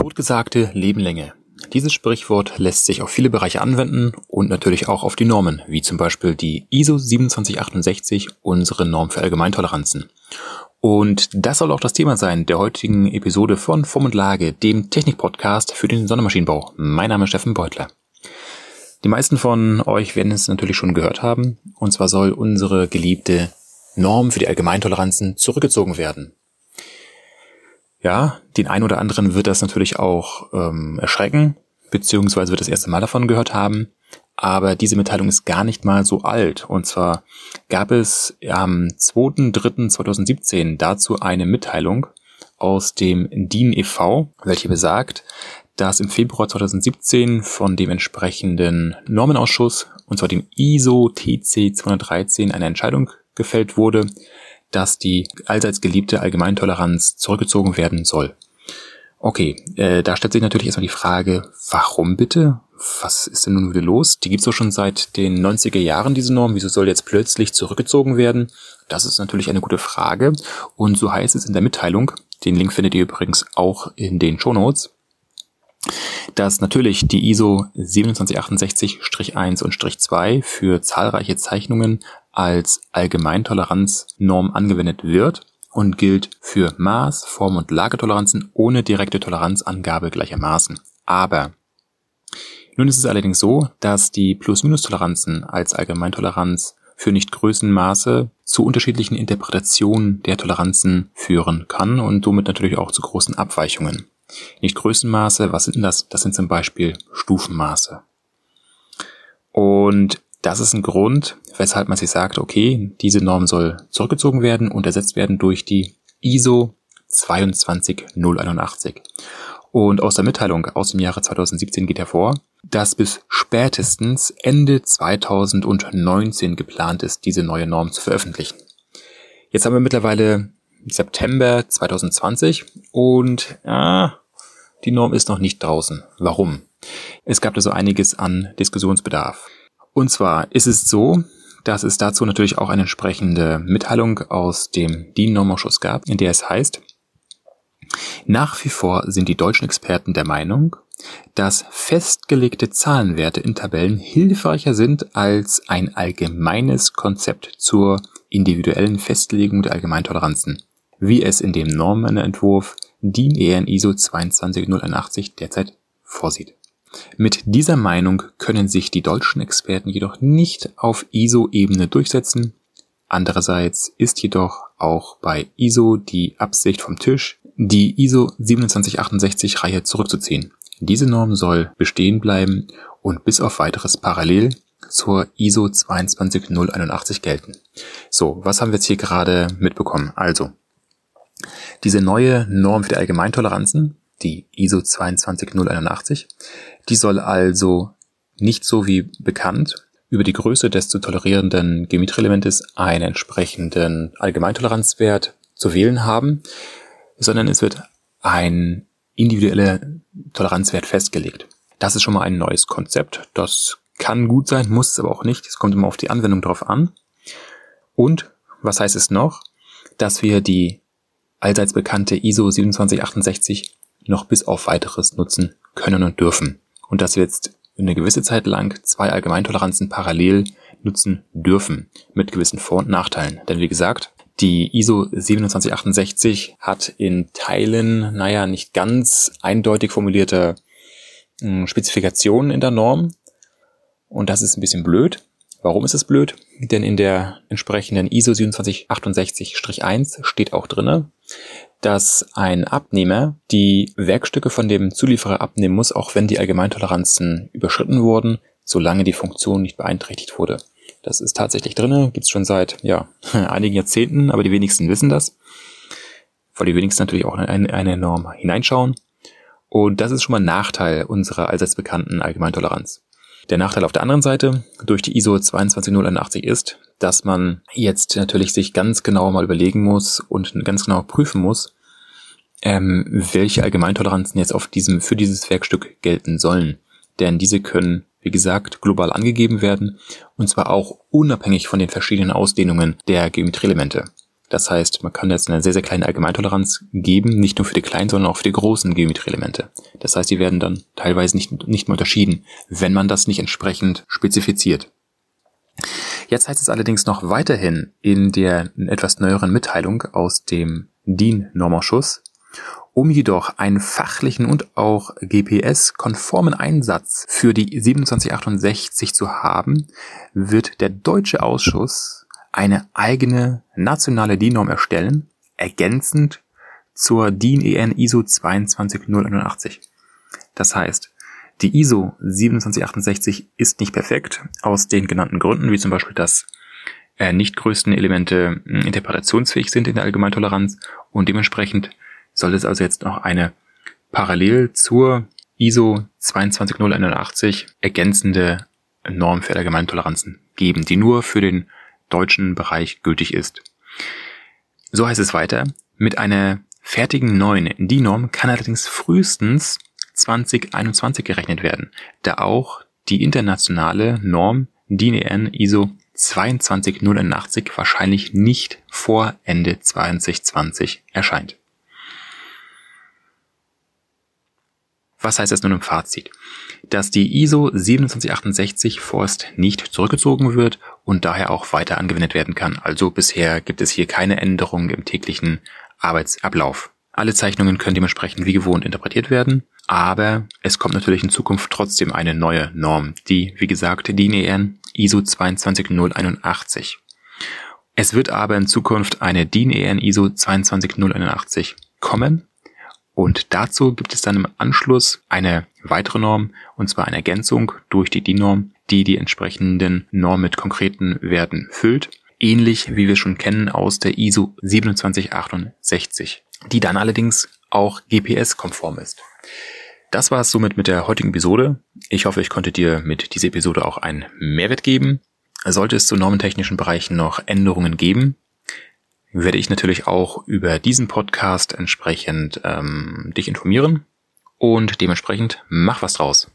Totgesagte leben länger. Dieses Sprichwort lässt sich auf viele Bereiche anwenden und natürlich auch auf die Normen, wie zum Beispiel die ISO 27068, unsere Norm für Allgemeintoleranzen. Und das soll auch das Thema sein der heutigen Episode von Form und Lage, dem Technik-Podcast für den Sondermaschinenbau. Mein Name ist Steffen Beutler. Die meisten von euch werden es natürlich schon gehört haben. Und zwar soll unsere geliebte Norm für die Allgemeintoleranzen zurückgezogen werden. Ja, den einen oder anderen wird das natürlich auch ähm, erschrecken, beziehungsweise wird das erste Mal davon gehört haben. Aber diese Mitteilung ist gar nicht mal so alt. Und zwar gab es am 2.3.2017 dazu eine Mitteilung aus dem DIN e.V., welche besagt, dass im Februar 2017 von dem entsprechenden Normenausschuss, und zwar dem ISO TC 213, eine Entscheidung gefällt wurde, dass die allseits geliebte Allgemeintoleranz zurückgezogen werden soll. Okay, äh, da stellt sich natürlich erstmal die Frage, warum bitte? Was ist denn nun wieder los? Die gibt's doch schon seit den 90er Jahren, diese Norm. Wieso soll jetzt plötzlich zurückgezogen werden? Das ist natürlich eine gute Frage. Und so heißt es in der Mitteilung, den Link findet ihr übrigens auch in den Show Notes, dass natürlich die ISO 2768-1 und 2 für zahlreiche Zeichnungen als Allgemeintoleranznorm angewendet wird und gilt für Maß-, Form- und Lagetoleranzen ohne direkte Toleranzangabe gleichermaßen. Aber nun ist es allerdings so, dass die Plus-Minus-Toleranzen als Allgemeintoleranz für Nichtgrößenmaße zu unterschiedlichen Interpretationen der Toleranzen führen kann und somit natürlich auch zu großen Abweichungen. Nichtgrößenmaße, was sind denn das? Das sind zum Beispiel Stufenmaße. Und das ist ein Grund, weshalb man sich sagt, okay, diese Norm soll zurückgezogen werden und ersetzt werden durch die ISO 22081. Und aus der Mitteilung aus dem Jahre 2017 geht hervor, dass bis spätestens Ende 2019 geplant ist, diese neue Norm zu veröffentlichen. Jetzt haben wir mittlerweile September 2020 und ja, die Norm ist noch nicht draußen. Warum? Es gab da so einiges an Diskussionsbedarf. Und zwar ist es so, dass es dazu natürlich auch eine entsprechende Mitteilung aus dem DIN-Normausschuss gab, in der es heißt, nach wie vor sind die deutschen Experten der Meinung, dass festgelegte Zahlenwerte in Tabellen hilfreicher sind als ein allgemeines Konzept zur individuellen Festlegung der Allgemeintoleranzen, wie es in dem Normenentwurf DIN EN ISO 22081 derzeit vorsieht. Mit dieser Meinung können sich die deutschen Experten jedoch nicht auf ISO-Ebene durchsetzen. Andererseits ist jedoch auch bei ISO die Absicht vom Tisch, die ISO 2768-Reihe zurückzuziehen. Diese Norm soll bestehen bleiben und bis auf weiteres parallel zur ISO 22081 gelten. So, was haben wir jetzt hier gerade mitbekommen? Also, diese neue Norm für die Allgemeintoleranzen die ISO 22081. Die soll also nicht so wie bekannt über die Größe des zu tolerierenden Geometrieelementes einen entsprechenden Allgemeintoleranzwert zu wählen haben, sondern es wird ein individueller Toleranzwert festgelegt. Das ist schon mal ein neues Konzept. Das kann gut sein, muss es aber auch nicht. Es kommt immer auf die Anwendung drauf an. Und was heißt es noch? Dass wir die allseits bekannte ISO 2768 noch bis auf weiteres nutzen können und dürfen. Und dass wir jetzt eine gewisse Zeit lang zwei Allgemeintoleranzen parallel nutzen dürfen, mit gewissen Vor- und Nachteilen. Denn wie gesagt, die ISO 2768 hat in Teilen, naja, nicht ganz eindeutig formulierte hm, Spezifikationen in der Norm. Und das ist ein bisschen blöd. Warum ist es blöd? Denn in der entsprechenden ISO 2768-1 steht auch drinne, dass ein Abnehmer die Werkstücke von dem Zulieferer abnehmen muss, auch wenn die Allgemeintoleranzen überschritten wurden, solange die Funktion nicht beeinträchtigt wurde. Das ist tatsächlich drinne, gibt's schon seit ja einigen Jahrzehnten, aber die wenigsten wissen das, weil die wenigsten natürlich auch in eine, eine Norm hineinschauen. Und das ist schon mal ein Nachteil unserer allseits bekannten Allgemeintoleranz. Der Nachteil auf der anderen Seite durch die ISO 22081 ist, dass man jetzt natürlich sich ganz genau mal überlegen muss und ganz genau prüfen muss, ähm, welche Allgemeintoleranzen jetzt auf diesem, für dieses Werkstück gelten sollen. Denn diese können, wie gesagt, global angegeben werden und zwar auch unabhängig von den verschiedenen Ausdehnungen der Geometrieelemente. Das heißt, man kann jetzt eine sehr, sehr kleine Allgemeintoleranz geben, nicht nur für die kleinen, sondern auch für die großen Geometrieelemente. Das heißt, die werden dann teilweise nicht, nicht mehr unterschieden, wenn man das nicht entsprechend spezifiziert. Jetzt heißt es allerdings noch weiterhin in der etwas neueren Mitteilung aus dem DIN-Normausschuss, um jedoch einen fachlichen und auch GPS-konformen Einsatz für die 2768 zu haben, wird der deutsche Ausschuss eine eigene nationale DIN-Norm erstellen, ergänzend zur DIN EN ISO 22081. Das heißt, die ISO 2768 ist nicht perfekt aus den genannten Gründen, wie zum Beispiel, dass äh, nicht größten Elemente äh, interpretationsfähig sind in der Allgemeintoleranz und dementsprechend soll es also jetzt noch eine parallel zur ISO 22081 ergänzende Norm für Allgemeintoleranzen geben, die nur für den deutschen Bereich gültig ist. So heißt es weiter. Mit einer fertigen neuen DIN-Norm kann allerdings frühestens 2021 gerechnet werden, da auch die internationale Norm DIN EN ISO 22081 wahrscheinlich nicht vor Ende 2020 erscheint. Was heißt das nun im Fazit? Dass die ISO 2768 vorerst nicht zurückgezogen wird und daher auch weiter angewendet werden kann. Also bisher gibt es hier keine Änderungen im täglichen Arbeitsablauf. Alle Zeichnungen können dementsprechend wie gewohnt interpretiert werden, aber es kommt natürlich in Zukunft trotzdem eine neue Norm, die, wie gesagt, DIN EN ISO 22081. Es wird aber in Zukunft eine DIN EN ISO 22081 kommen, und dazu gibt es dann im Anschluss eine weitere Norm, und zwar eine Ergänzung durch die DIN-Norm, die die entsprechenden Norm mit konkreten Werten füllt. Ähnlich wie wir schon kennen aus der ISO 2768, die dann allerdings auch GPS-konform ist. Das war es somit mit der heutigen Episode. Ich hoffe, ich konnte dir mit dieser Episode auch einen Mehrwert geben. Sollte es zu normentechnischen Bereichen noch Änderungen geben, werde ich natürlich auch über diesen Podcast entsprechend ähm, dich informieren und dementsprechend mach was draus.